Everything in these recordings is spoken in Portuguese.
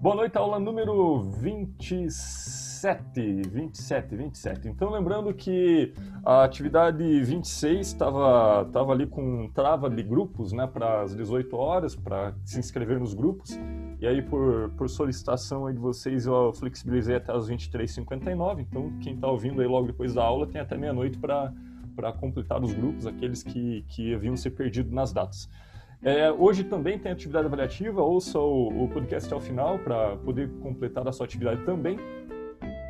Boa noite, aula número 27, 27, 27. Então, lembrando que a atividade 26 estava tava ali com trava de grupos, né, para as 18 horas, para se inscrever nos grupos. E aí, por, por solicitação aí de vocês, eu flexibilizei até as 23h59. Então, quem está ouvindo aí logo depois da aula tem até meia-noite para completar os grupos, aqueles que, que haviam se perdido nas datas. É, hoje também tem atividade avaliativa, ouça o, o podcast até o final para poder completar a sua atividade também.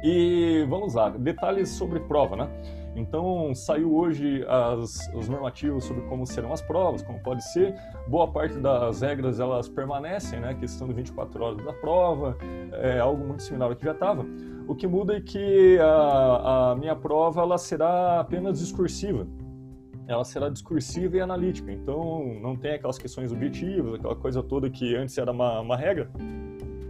E vamos lá, detalhes sobre prova, né? Então, saiu hoje as, os normativos sobre como serão as provas, como pode ser. Boa parte das regras elas permanecem, né? Questão de 24 horas da prova, é algo muito similar ao que já estava. O que muda é que a, a minha prova ela será apenas discursiva ela será discursiva e analítica. Então, não tem aquelas questões objetivas, aquela coisa toda que antes era uma, uma regra.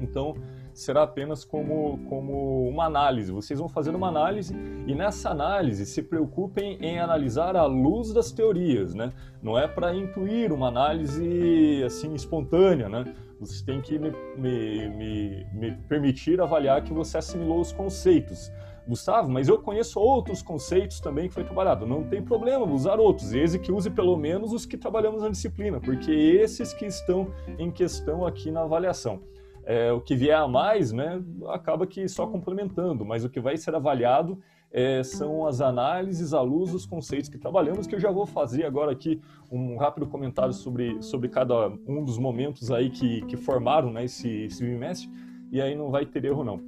Então, será apenas como, como uma análise. Vocês vão fazer uma análise e nessa análise se preocupem em analisar à luz das teorias, né? Não é para intuir uma análise assim espontânea, né? Vocês têm que me, me, me, me permitir avaliar que você assimilou os conceitos. Gustavo, mas eu conheço outros conceitos também que foi trabalhado. Não tem problema usar outros, desde que use pelo menos os que trabalhamos na disciplina, porque esses que estão em questão aqui na avaliação. É, o que vier a mais, né, acaba que só complementando, mas o que vai ser avaliado é, são as análises à luz dos conceitos que trabalhamos, que eu já vou fazer agora aqui um rápido comentário sobre, sobre cada um dos momentos aí que, que formaram né, esse, esse bimestre, e aí não vai ter erro não.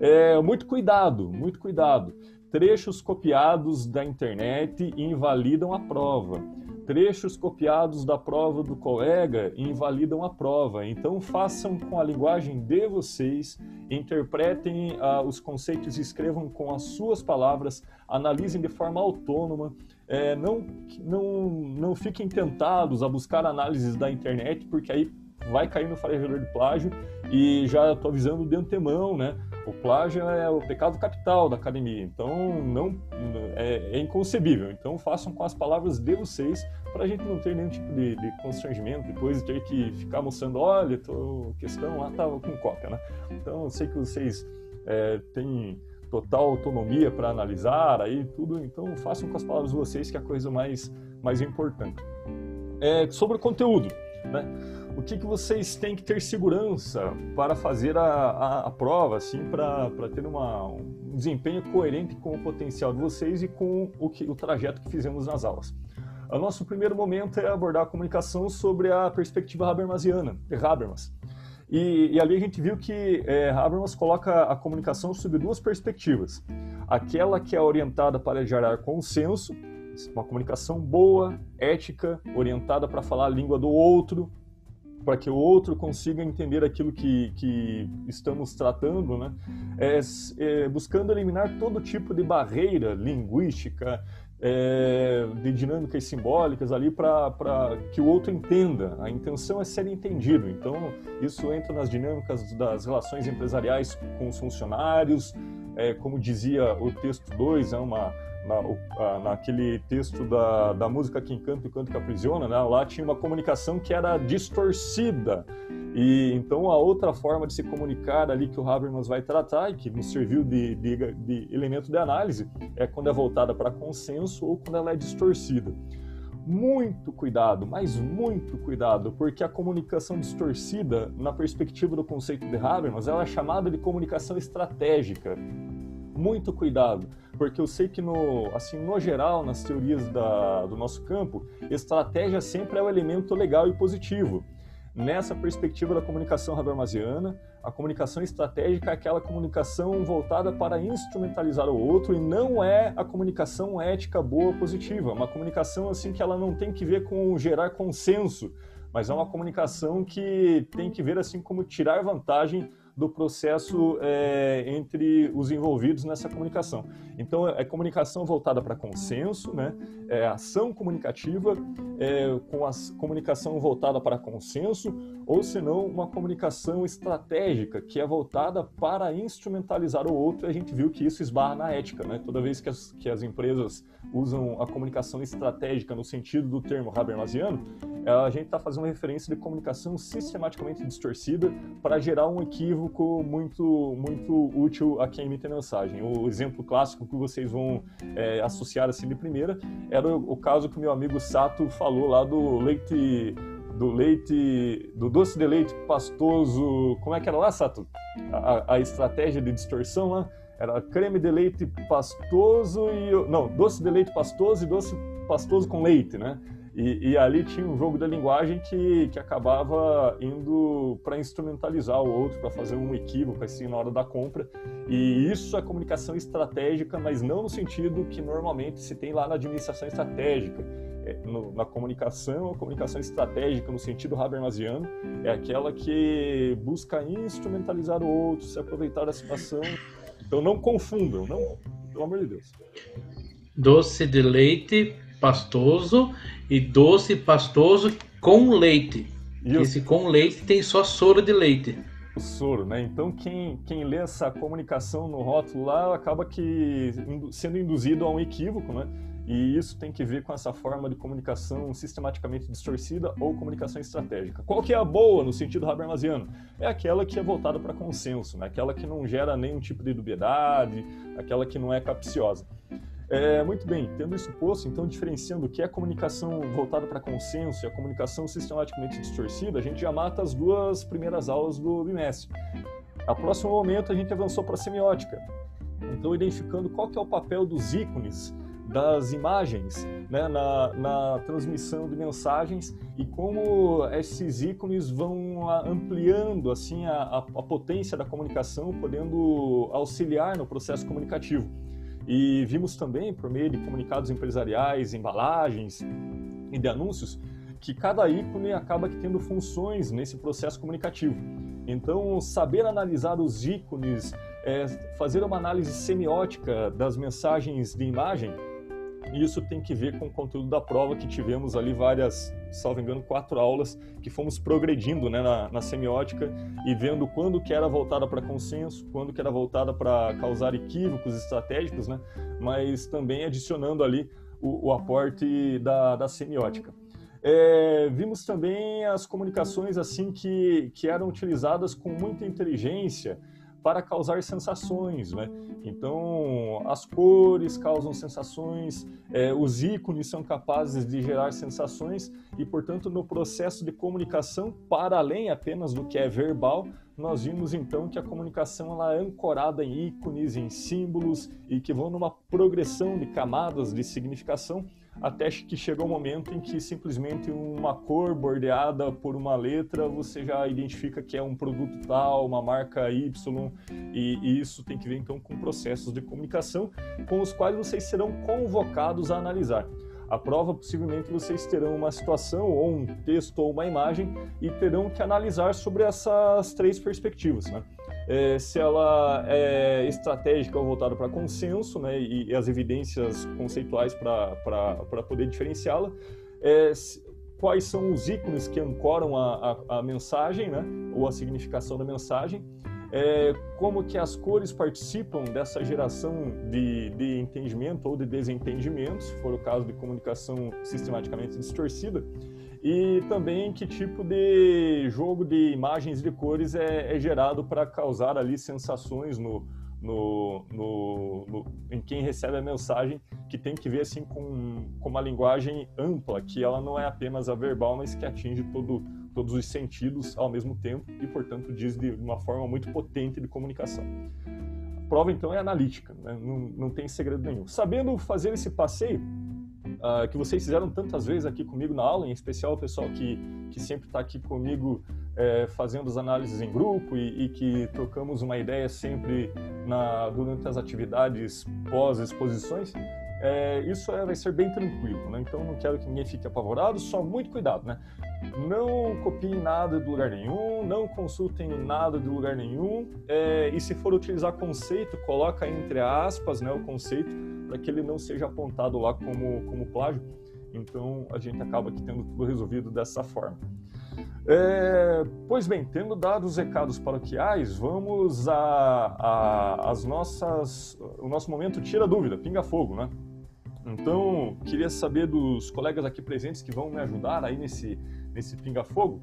É, muito cuidado, muito cuidado. Trechos copiados da internet invalidam a prova. Trechos copiados da prova do colega invalidam a prova. Então façam com a linguagem de vocês, interpretem ah, os conceitos e escrevam com as suas palavras, analisem de forma autônoma. É, não, não, não fiquem tentados a buscar análises da internet, porque aí vai cair no farejador de plágio e já estou avisando de antemão, né? O plágio é o pecado capital da academia, então não é, é inconcebível. Então façam com as palavras de vocês para a gente não ter nenhum tipo de, de, constrangimento depois de ter que ficar mostrando, olha, tô, questão lá estava com cópia, né? Então eu sei que vocês é, têm total autonomia para analisar aí tudo, então façam com as palavras de vocês que é a coisa mais mais importante. É, sobre o conteúdo, né? O que, que vocês têm que ter segurança para fazer a, a, a prova, assim, para ter uma, um desempenho coerente com o potencial de vocês e com o, que, o trajeto que fizemos nas aulas. O nosso primeiro momento é abordar a comunicação sobre a perspectiva Habermasiana, Habermas. E, e, ali a gente viu que é, Habermas coloca a comunicação sob duas perspectivas. Aquela que é orientada para gerar consenso, uma comunicação boa, ética, orientada para falar a língua do outro, para que o outro consiga entender aquilo que, que estamos tratando, né? É, é, buscando eliminar todo tipo de barreira linguística, é, de dinâmicas simbólicas ali para que o outro entenda. A intenção é ser entendido. Então, isso entra nas dinâmicas das relações empresariais com os funcionários, é, como dizia o texto 2, é uma na, naquele texto da, da música que encanta e canto que aprisiona, né? lá tinha uma comunicação que era distorcida. E então a outra forma de se comunicar ali que o Habermas vai tratar e que nos serviu de, de, de elemento de análise é quando é voltada para consenso ou quando ela é distorcida. Muito cuidado, mas muito cuidado, porque a comunicação distorcida, na perspectiva do conceito de Habermas, ela é chamada de comunicação estratégica. Muito cuidado porque eu sei que no, assim, no geral, nas teorias da, do nosso campo, estratégia sempre é o elemento legal e positivo. Nessa perspectiva da comunicação habermasiana, a comunicação estratégica é aquela comunicação voltada para instrumentalizar o outro e não é a comunicação ética boa positiva, uma comunicação assim que ela não tem que ver com gerar consenso, mas é uma comunicação que tem que ver assim como tirar vantagem do processo é, entre os envolvidos nessa comunicação. Então, é comunicação voltada para consenso, né? é ação comunicativa é, com a comunicação voltada para consenso, ou senão uma comunicação estratégica, que é voltada para instrumentalizar o outro, e a gente viu que isso esbarra na ética. Né? Toda vez que as, que as empresas usam a comunicação estratégica no sentido do termo Habermasiano, a gente está fazendo referência de comunicação sistematicamente distorcida para gerar um equívoco equívoco muito, muito útil a quem emite mensagem. O exemplo clássico que vocês vão é, associar assim de primeira era o, o caso que meu amigo Sato falou lá do leite do leite, do doce de leite pastoso, como é que era lá, Sato? A, a estratégia de distorção lá era creme de leite pastoso e não, doce de leite pastoso e doce pastoso com leite, né? E, e, ali tinha um jogo da linguagem que, que acabava indo para instrumentalizar o outro, para fazer um equívoco assim na hora da compra. E isso é comunicação estratégica, mas não no sentido que normalmente se tem lá na administração estratégica. É, no, na comunicação, a comunicação estratégica no sentido habermasiano é aquela que busca instrumentalizar o outro, se aproveitar da situação. Então não confundam, não, pelo amor de Deus. Doce de leite pastoso e doce pastoso com leite. Isso. Esse com leite tem só soro de leite. O soro, né? Então quem, quem lê essa comunicação no rótulo lá acaba que sendo induzido a um equívoco, né? E isso tem que ver com essa forma de comunicação sistematicamente distorcida ou comunicação estratégica. Qual que é a boa no sentido habermasiano? É aquela que é voltada para consenso, né? aquela que não gera nenhum tipo de dubiedade, aquela que não é capciosa. É, muito bem, tendo isso posto, então diferenciando o que é comunicação voltada para consenso e a comunicação sistematicamente distorcida, a gente já mata as duas primeiras aulas do bimestre. A próximo momento a gente avançou para a semiótica, então identificando qual que é o papel dos ícones, das imagens né, na, na transmissão de mensagens e como esses ícones vão ampliando assim a, a potência da comunicação, podendo auxiliar no processo comunicativo. E vimos também, por meio de comunicados empresariais, embalagens e de anúncios, que cada ícone acaba tendo funções nesse processo comunicativo. Então, saber analisar os ícones, é, fazer uma análise semiótica das mensagens de imagem, isso tem que ver com o conteúdo da prova que tivemos ali várias, salvo engano, quatro aulas que fomos progredindo né, na, na semiótica e vendo quando que era voltada para consenso, quando que era voltada para causar equívocos estratégicos, né, mas também adicionando ali o, o aporte da, da semiótica. É, vimos também as comunicações assim que, que eram utilizadas com muita inteligência para causar sensações, né? Então, as cores causam sensações, é, os ícones são capazes de gerar sensações e, portanto, no processo de comunicação, para além apenas do que é verbal, nós vimos então que a comunicação ela é ancorada em ícones, em símbolos e que vão numa progressão de camadas de significação até que chegou o um momento em que simplesmente uma cor bordeada por uma letra você já identifica que é um produto tal, uma marca Y, e, e isso tem que ver então com processos de comunicação com os quais vocês serão convocados a analisar. A prova, possivelmente, vocês terão uma situação, ou um texto, ou uma imagem, e terão que analisar sobre essas três perspectivas. Né? É, se ela é estratégica ou voltada para consenso, né, e, e, as evidências conceituais para poder diferenciá-la, é, quais são os ícones que ancoram a, a, a, mensagem, né, ou a significação da mensagem, é, como que as cores participam dessa geração de, de entendimento ou de desentendimento, se for o caso de comunicação sistematicamente distorcida, e também que tipo de jogo de imagens de cores é, é gerado para causar ali sensações no, no, no, no, em quem recebe a mensagem, que tem que ver assim com, com uma linguagem ampla, que ela não é apenas a verbal, mas que atinge todo, todos os sentidos ao mesmo tempo e, portanto, diz de uma forma muito potente de comunicação. A prova, então, é analítica, né? não, não tem segredo nenhum. Sabendo fazer esse passeio, uh, que vocês fizeram tantas vezes aqui comigo na aula, em especial o pessoal que, que sempre está aqui comigo é, fazendo as análises em grupo e, e, que trocamos uma ideia sempre na, durante as atividades pós-exposições, é, isso é, vai ser bem tranquilo, né? Então não quero que ninguém fique apavorado, só muito cuidado, né? Não copiem nada de lugar nenhum, não consultem nada de lugar nenhum, é, e se for utilizar conceito, coloca entre aspas né, o conceito, para que ele não seja apontado lá como, como plágio. Então a gente acaba aqui tendo tudo resolvido dessa forma. É, pois bem, tendo dado os recados paroquiais, vamos a, a, as nossas, o nosso momento tira dúvida, pinga fogo, né? Então, queria saber dos colegas aqui presentes que vão me ajudar aí nesse, nesse pinga fogo.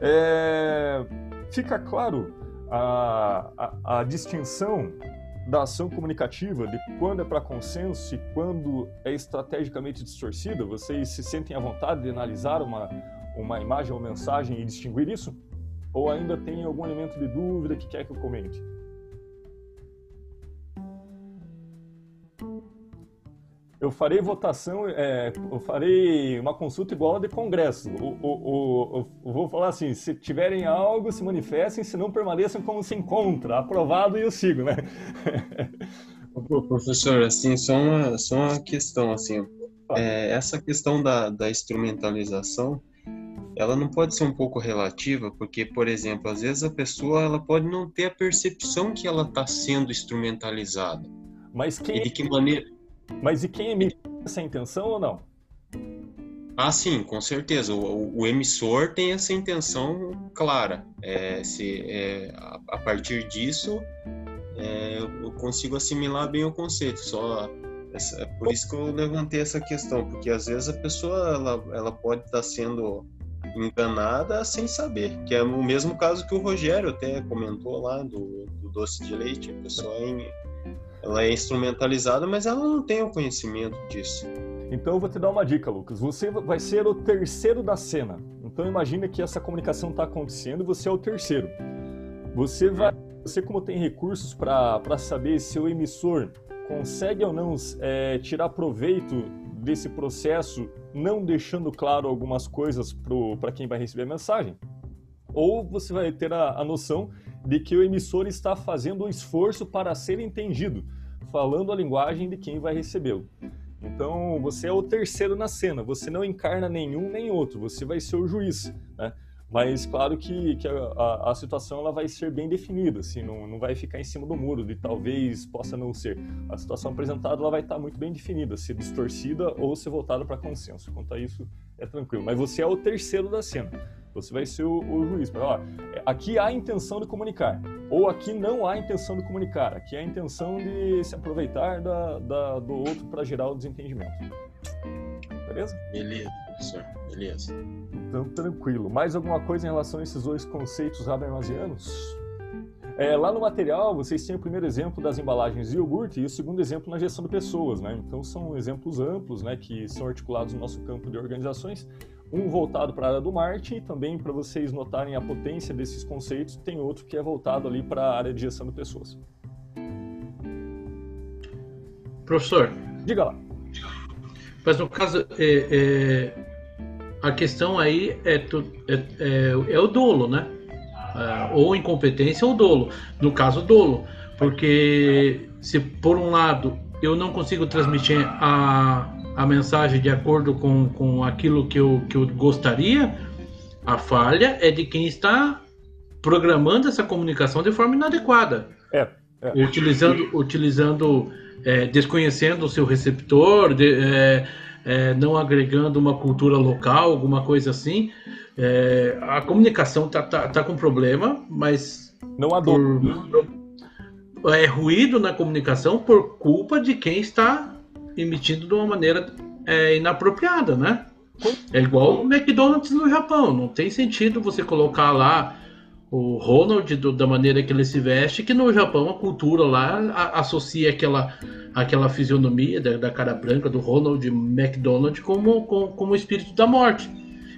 É, fica claro a, a, a distinção da ação comunicativa, de quando é para consenso e quando é estrategicamente distorcida? Vocês se sentem à vontade de analisar uma, uma imagem ou mensagem e distinguir isso? Ou ainda tem algum elemento de dúvida que quer que eu comente? Eu farei votação, é, eu farei uma consulta igual a de Congresso. O, o, o, vou falar assim: se tiverem algo, se manifestem, se não permaneçam como se encontra. Aprovado e eu sigo, né? Professor, assim, só uma, só uma questão, assim, é, essa questão da, da instrumentalização, ela não pode ser um pouco relativa, porque, por exemplo, às vezes a pessoa ela pode não ter a percepção que ela está sendo instrumentalizada. Mas quem... E de que maneira mas e quem emite essa intenção ou não? Ah, sim, com certeza. O, o emissor tem essa intenção clara. É, se, é, a, a, partir disso, é, eu consigo assimilar bem o conceito. Só essa, é por isso que eu levantei essa questão, porque às vezes a pessoa ela, ela pode estar sendo enganada sem saber, que é o mesmo caso que o Rogério até comentou lá do, do doce de leite. A pessoa é ela é instrumentalizada, mas ela não tem o conhecimento disso. Então eu vou te dar uma dica, Lucas. Você vai ser o terceiro da cena. Então imagine que essa comunicação está acontecendo e você é o terceiro. Você vai, você como tem recursos para saber se o emissor consegue ou não é, tirar proveito desse processo, não deixando claro algumas coisas para quem vai receber a mensagem. Ou você vai ter a, a noção de que o emissor está fazendo um esforço para ser entendido, falando a linguagem de quem vai recebê-lo. Então, você é o terceiro na cena, você não encarna nenhum nem outro, você vai ser o juiz, né? Mas claro que, que a, a, situação ela vai ser bem definida, assim, não, não vai ficar em cima do muro, de talvez possa não ser. A situação apresentada ela vai estar muito bem definida, se distorcida ou se voltada para consenso. Quanto a isso, é tranquilo. Mas você é o terceiro da cena. Você vai ser o, o juiz. Pra, ó, aqui há intenção de comunicar, ou aqui não há intenção de comunicar. Aqui há a intenção de se aproveitar da, da do outro para gerar o desentendimento. Beleza? Beleza, professor. Beleza. Então, tranquilo. Mais alguma coisa em relação a esses dois conceitos habermasianos? É, lá no material, vocês têm o primeiro exemplo das embalagens de iogurte e o segundo exemplo na gestão de pessoas, né? Então, são exemplos amplos, né, que são articulados no nosso campo de organizações um voltado para a área do marketing e também para vocês notarem a potência desses conceitos, tem outro que é voltado ali para a área de gestão de pessoas. Professor. Diga lá. Mas no caso, é, é, a questão aí é, é, é, é o dolo, né? É, ou incompetência ou dolo. No caso, dolo. Porque se por um lado eu não consigo transmitir a, a mensagem de acordo com, com aquilo que eu, que eu gostaria, a falha é de quem está programando essa comunicação de forma inadequada. É. é. Utilizando, utilizando é, desconhecendo o seu receptor, de, é, não agregando uma cultura local, alguma coisa assim. É, a comunicação está tá, tá com problema, mas. Não há dor. É ruído na comunicação por culpa de quem está emitindo de uma maneira é, inapropriada, né? É igual o McDonald's no Japão. Não tem sentido você colocar lá o Ronald do, da maneira que ele se veste, que no Japão a cultura lá a, associa aquela, aquela fisionomia da, da, cara branca do Ronald McDonald como, como, como o espírito da morte.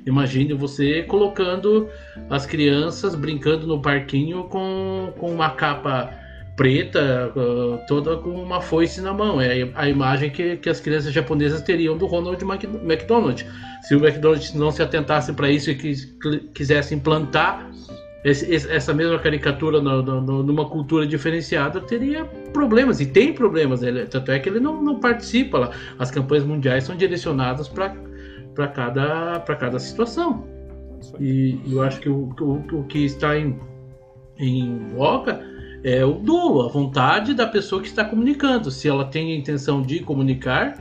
Imagine você colocando as crianças brincando no parquinho com, com uma capa preta, uh, toda com uma foice na mão. É a imagem que, que as crianças japonesas teriam do Ronald McDonald. Se o McDonald's não se atentasse para isso e quisesse implantar esse, essa mesma caricatura no, no, numa cultura diferenciada, teria problemas, e tem problemas. Ele, tanto é que ele não, não participa lá. As campanhas mundiais são direcionadas para cada, cada situação. E eu acho que o, o, o que está em, em voga é o dolo, a vontade da pessoa que está comunicando, se ela tem a intenção de comunicar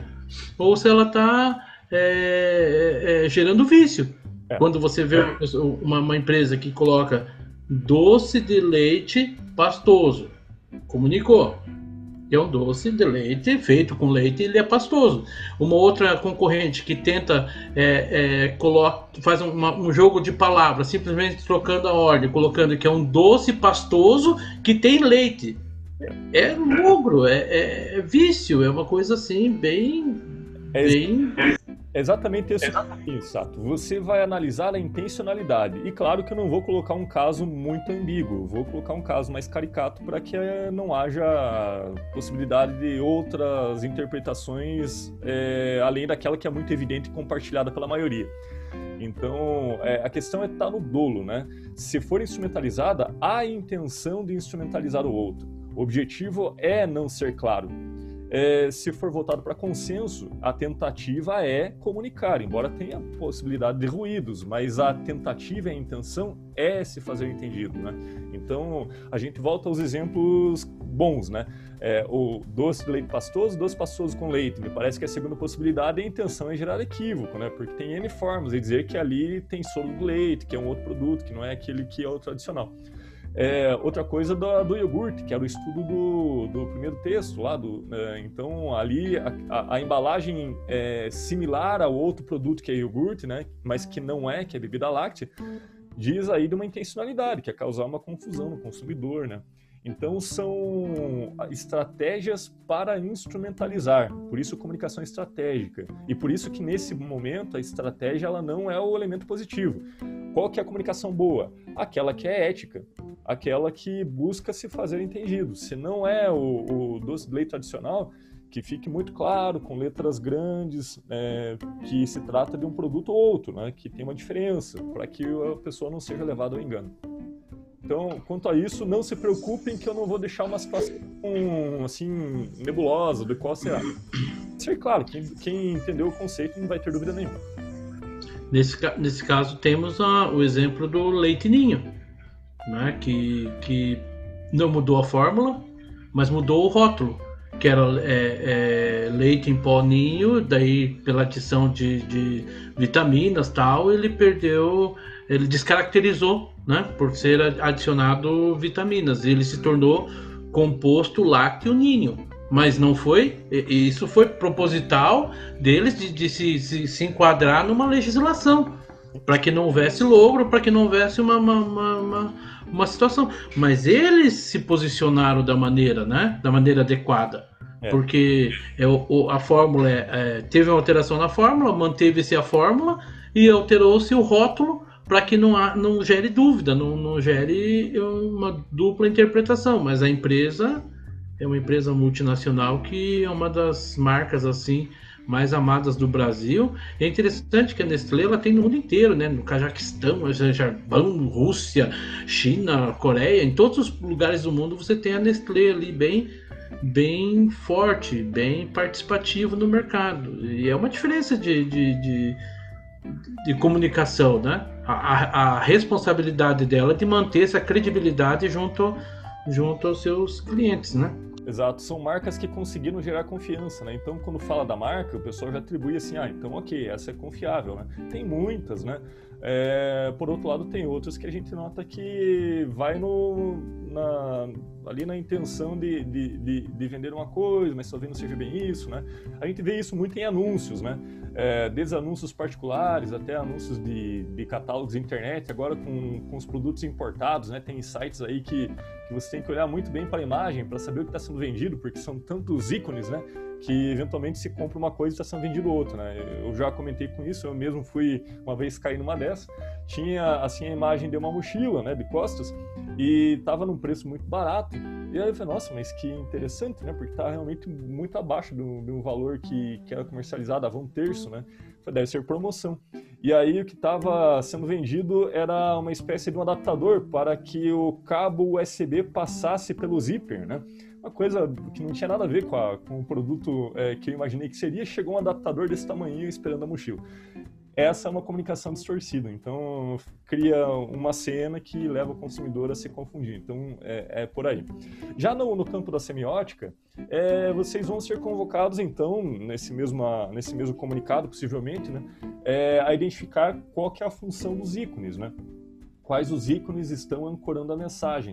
ou se ela está é, é, é, gerando vício. É. Quando você vê uma, uma, empresa que coloca doce de leite pastoso, comunicou. É um doce de leite feito com leite, ele é pastoso. Uma outra concorrente que tenta é, é, coloca, faz uma, um jogo de palavras, simplesmente trocando a ordem, colocando que é um doce pastoso que tem leite. É logro, é, é, é vício, é uma coisa assim bem, é, bem Exatamente isso, Exatamente. Sato. Você vai analisar a intencionalidade. E claro que eu não vou colocar um caso muito ambíguo, vou colocar um caso mais caricato para que eh, não haja possibilidade de outras interpretações é, além daquela que é muito evidente e compartilhada pela maioria. Então, é, a questão é estar tá no dolo, né? Se for instrumentalizada, há a intenção de instrumentalizar o outro. O objetivo é não ser claro é, se for voltado para consenso, a tentativa é comunicar, embora tenha possibilidade de ruídos, mas a tentativa e a intenção é se fazer entendido, né? Então, a gente volta aos exemplos bons, né? É, o doce de leite pastoso, doce pastoso com leite. Me parece que a segunda possibilidade, a intenção é gerar equívoco, né? Porque tem N formas de dizer que ali tem solo de leite, que é um outro produto, que não é aquele que é o tradicional. É, outra coisa do, do, iogurte, que era o estudo do, do primeiro texto lá. Do, é, então, ali a, a, a embalagem é similar ao outro produto que é iogurte, né? mas que não é, que é bebida láctea, diz aí de uma intencionalidade, que é causar uma confusão no consumidor. Né? Então, são estratégias para instrumentalizar, por isso comunicação estratégica. E por isso que nesse momento a estratégia ela não é o elemento positivo. Qual que é a comunicação boa? Aquela que é ética, aquela que busca se fazer entendido. Se não é o, o doce de leite tradicional, que fique muito claro, com letras grandes, é, que se trata de um produto ou outro, né, que tem uma diferença, para que a pessoa não seja levada ao engano. Então, quanto a isso, não se preocupem que eu não vou deixar uma situação assim nebulosa do qual será. Ser claro, quem, quem, entendeu o conceito não vai ter dúvida nenhuma. Nesse, nesse caso, temos o exemplo do leite ninho, né, que, que não mudou a fórmula, mas mudou o rótulo, que era é, é, leite em pó ninho, daí pela adição de, de vitaminas tal, ele perdeu, ele descaracterizou né, por ser adicionado vitaminas. Ele se tornou composto lácteo ninho. Mas não foi, isso foi proposital deles de, de se, se, se, enquadrar numa legislação, para que não houvesse logro, para que não houvesse uma, uma, uma, uma, situação. Mas eles se posicionaram da maneira, né, da maneira adequada. É. Porque é, o, a fórmula é, é, teve uma alteração na fórmula, manteve-se a fórmula e alterou-se o rótulo para que não, há, não gere dúvida, não, não gere uma dupla interpretação. Mas a empresa é uma empresa multinacional que é uma das marcas assim mais amadas do Brasil. É interessante que a Nestlé ela tem no mundo inteiro, né? No Cajaquistão, Japão, Rússia, China, Coreia, em todos os lugares do mundo você tem a Nestlé ali bem bem forte, bem participativo no mercado. E é uma diferença de, de, de de comunicação, né? A, a, a, responsabilidade dela de manter essa credibilidade junto, junto aos seus clientes, né? Exato, são marcas que conseguiram gerar confiança, né? Então, quando fala da marca, o pessoal já atribui assim, ah, então ok, essa é confiável, né? Tem muitas, né? É, por outro lado, tem outras que a gente nota que vai no, na, ali na intenção de, de, de, de, vender uma coisa, mas talvez não seja bem isso, né? A gente vê isso muito em anúncios, né? É, desde anúncios particulares até anúncios de, de catálogos de internet, agora com, com os produtos importados, né? Tem sites aí que, que você tem que olhar muito bem para a imagem para saber o que está sendo vendido, porque são tantos ícones, né? Que eventualmente se compra uma coisa e está sendo vendido outra, né? Eu já comentei com isso, eu mesmo fui uma vez cair numa dessa, tinha assim a imagem de uma mochila, né, de costas, e estava num preço muito barato. E aí eu falei, nossa, mas que interessante, né? Porque está realmente muito abaixo do, do valor que, que era comercializado, dava um terço, né? Falei, deve ser promoção. E aí o que estava sendo vendido era uma espécie de um adaptador para que o cabo USB passasse pelo zíper, né? Uma coisa que não tinha nada a ver com, a, com o produto é, que eu imaginei que seria, chegou um adaptador desse tamanho esperando a mochila. Essa é uma comunicação distorcida, então cria uma cena que leva o consumidor a se confundir. Então é, é por aí. Já no, no campo da semiótica, é, vocês vão ser convocados então nesse mesmo, nesse mesmo comunicado, possivelmente, né, é, a identificar qual que é a função dos ícones, né? quais os ícones estão ancorando a mensagem.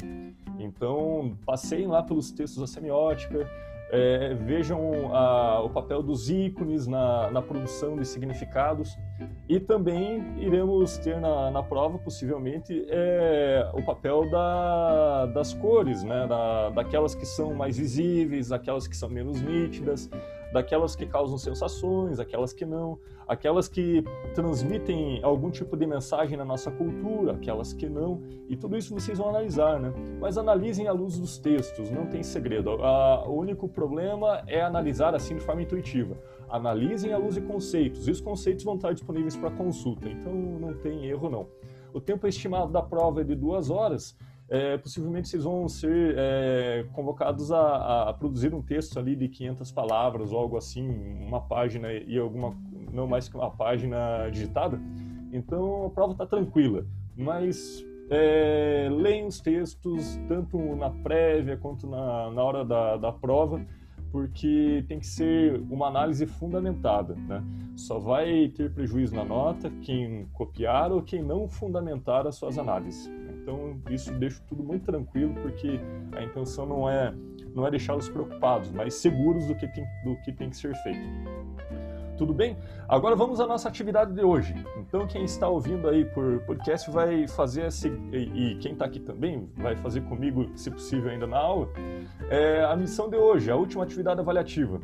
Então, passeiem lá pelos textos da semiótica, é, vejam a, o papel dos ícones na, na, produção de significados e também iremos ter na, na prova, possivelmente, é, o papel da, das cores, né? Da, daquelas que são mais visíveis, aquelas que são menos nítidas, daquelas que causam sensações, aquelas que não, aquelas que transmitem algum tipo de mensagem na nossa cultura, aquelas que não, e tudo isso vocês vão analisar, né? Mas analisem à luz dos textos, não tem segredo. o único problema é analisar assim de forma intuitiva. Analisem à luz de conceitos, e os conceitos vão estar disponíveis para consulta, então não tem erro não. O tempo estimado da prova é de duas horas, é, possivelmente vocês vão ser é, convocados a, a, produzir um texto ali de 500 palavras ou algo assim, uma página e alguma, não mais que uma página digitada. Então a prova está tranquila, mas é, os textos tanto na prévia quanto na, na hora da, da prova, porque tem que ser uma análise fundamentada. Né? Só vai ter prejuízo na nota quem copiar ou quem não fundamentar as suas análises. Então isso deixa tudo muito tranquilo, porque a intenção não é não é deixá-los preocupados, mas seguros do que tem, do que tem que ser feito. Tudo bem? Agora vamos à nossa atividade de hoje. Então quem está ouvindo aí por podcast vai fazer esse, e, e quem está aqui também vai fazer comigo, se possível ainda na aula, é a missão de hoje, a última atividade avaliativa.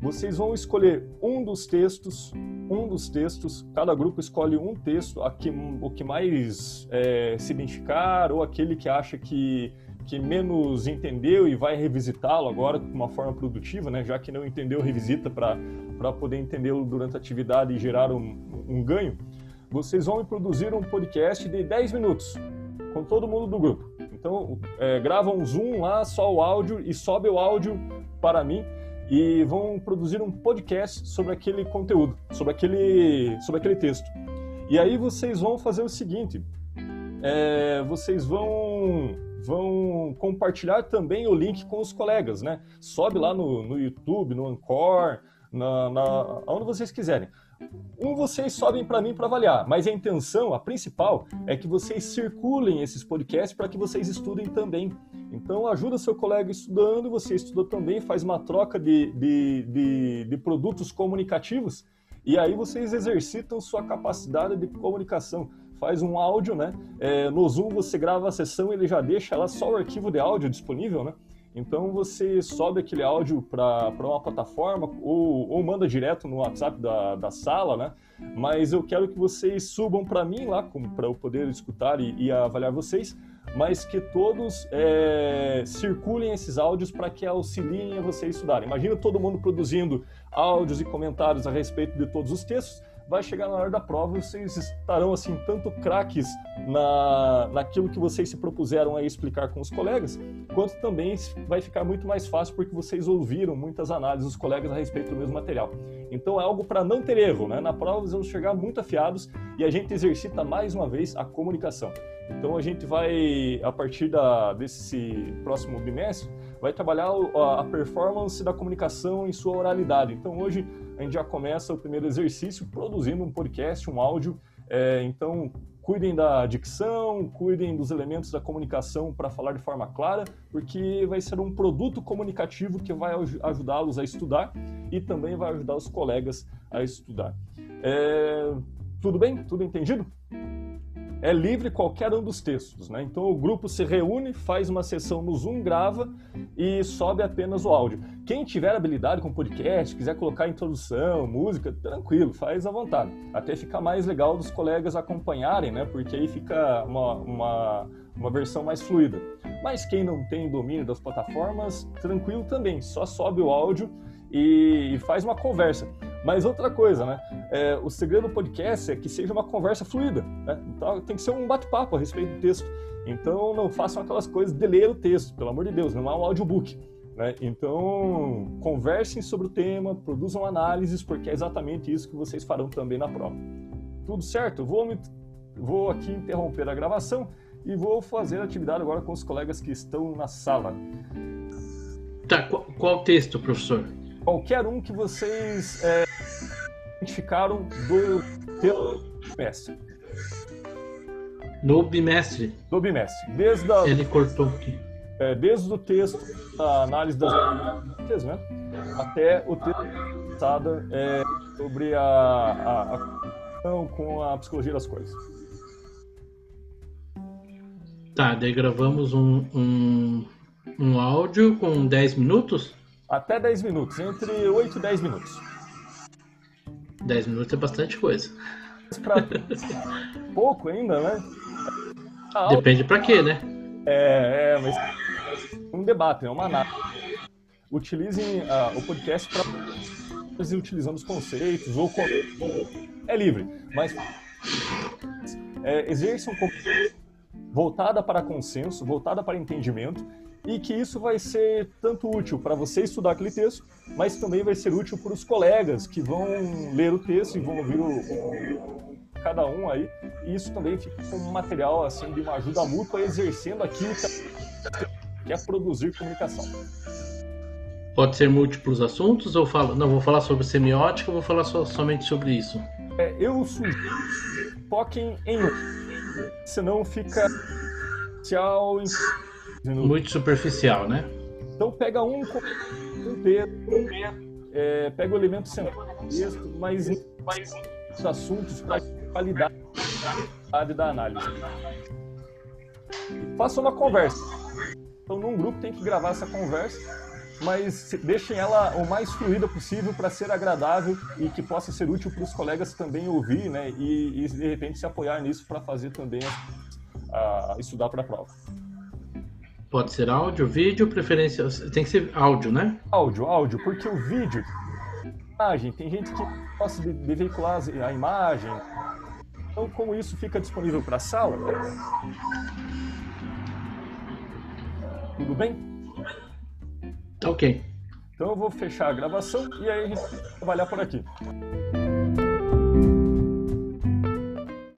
Vocês vão escolher um dos textos, um dos textos, cada grupo escolhe um texto, que, o que mais é, se identificar ou aquele que acha que, que menos entendeu e vai revisitá-lo agora de uma forma produtiva, né? já que não entendeu, revisita para poder entendê-lo durante a atividade e gerar um, um ganho. Vocês vão produzir um podcast de 10 minutos com todo mundo do grupo. Então, é, grava um Zoom lá, só o áudio e sobe o áudio para mim e vão produzir um podcast sobre aquele conteúdo, sobre aquele, sobre aquele texto. E aí vocês vão fazer o seguinte: é, vocês vão vão compartilhar também o link com os colegas, né? Sobe lá no, no YouTube, no Anchor, na, na, onde vocês quiserem. Um, vocês sobem para mim para avaliar, mas a intenção, a principal, é que vocês circulem esses podcasts para que vocês estudem também. Então, ajuda seu colega estudando, você estuda também, faz uma troca de, de, de, de produtos comunicativos e aí vocês exercitam sua capacidade de comunicação. Faz um áudio, né? É, no Zoom você grava a sessão, ele já deixa lá só o arquivo de áudio disponível, né? Então você sobe aquele áudio para uma plataforma ou, ou, manda direto no WhatsApp da, da sala, né? Mas eu quero que vocês subam para mim lá, para eu poder escutar e, e, avaliar vocês, mas que todos é, circulem esses áudios para que auxiliem a vocês estudarem. Imagina todo mundo produzindo áudios e comentários a respeito de todos os textos vai chegar na hora da prova vocês estarão assim tanto craques na, naquilo que vocês se propuseram a explicar com os colegas, quanto também vai ficar muito mais fácil porque vocês ouviram muitas análises dos colegas a respeito do mesmo material. Então é algo para não ter erro, né? Na prova nós vamos chegar muito afiados e a gente exercita mais uma vez a comunicação. Então a gente vai, a partir da, desse próximo bimestre, vai trabalhar a performance da comunicação em sua oralidade. Então hoje a gente já começa o primeiro exercício produzindo um podcast, um áudio. É, então cuidem da dicção, cuidem dos elementos da comunicação para falar de forma clara, porque vai ser um produto comunicativo que vai ajudá-los a estudar e também vai ajudar os colegas a estudar. É, tudo bem? Tudo entendido? É livre qualquer um dos textos. Né? Então o grupo se reúne, faz uma sessão no Zoom, grava e sobe apenas o áudio. Quem tiver habilidade com podcast, quiser colocar introdução, música, tranquilo, faz à vontade. Até fica mais legal dos colegas acompanharem, né? porque aí fica uma, uma, uma versão mais fluida. Mas quem não tem domínio das plataformas, tranquilo também, só sobe o áudio e, e faz uma conversa. Mas outra coisa, né? É, o segredo do podcast é que seja uma conversa fluida, né? Então tem que ser um bate-papo a respeito do texto. Então não façam aquelas coisas de ler o texto, pelo amor de Deus, não é um audiobook. Né? Então conversem sobre o tema, produzam análises, porque é exatamente isso que vocês farão também na prova. Tudo certo? Vou, me, vou aqui interromper a gravação e vou fazer a atividade agora com os colegas que estão na sala. Tá, qual, qual texto, professor? Qualquer um que vocês é, identificaram do teu bimestre. No bimestre? Do bimestre. Desde a, Ele cortou aqui. É, desde o texto, a análise das né? Até o texto é, sobre a, a, a com a psicologia das coisas. Tá, daí gravamos um, um, um áudio com 10 minutos? Até 10 minutos, entre 8 e 10 minutos. 10 minutos é bastante coisa. Pra... Pouco ainda, né? Depende pra quê, né? É, é, mas um debate, é uma análise. Utilizem uh, o podcast para utilizando os conceitos ou é livre, mas é, exerçam voltada para consenso, voltada para entendimento e que isso vai ser tanto útil para você estudar aquele texto, mas também vai ser útil para os colegas que vão ler o texto e vão ouvir o, o, cada um aí. E isso também fica como material assim de uma ajuda mútua exercendo aquilo que é produzir comunicação. Pode ser múltiplos assuntos ou falo, não vou falar sobre semiótica, vou falar so, somente sobre isso. É, eu sugiro foquem em um, senão fica tchau muito superficial, né? Então pega um um é, pega o elemento central do mas mais assuntos para qualidade da análise. Faça uma conversa. Então, num grupo tem que gravar essa conversa, mas deixem ela o mais fluida possível para ser agradável e que possa ser útil para os colegas também ouvir, né? E, e de repente se apoiar nisso para fazer também a, a estudar para a prova. Pode ser áudio, vídeo, preferência. Tem que ser áudio, né? Áudio, áudio, porque o vídeo. Imagem, tem gente que gosta de, de veicular a imagem. Então, como isso fica disponível para a sala. Tudo bem? Tá ok. Então eu vou fechar a gravação e aí a gente vai trabalhar por aqui.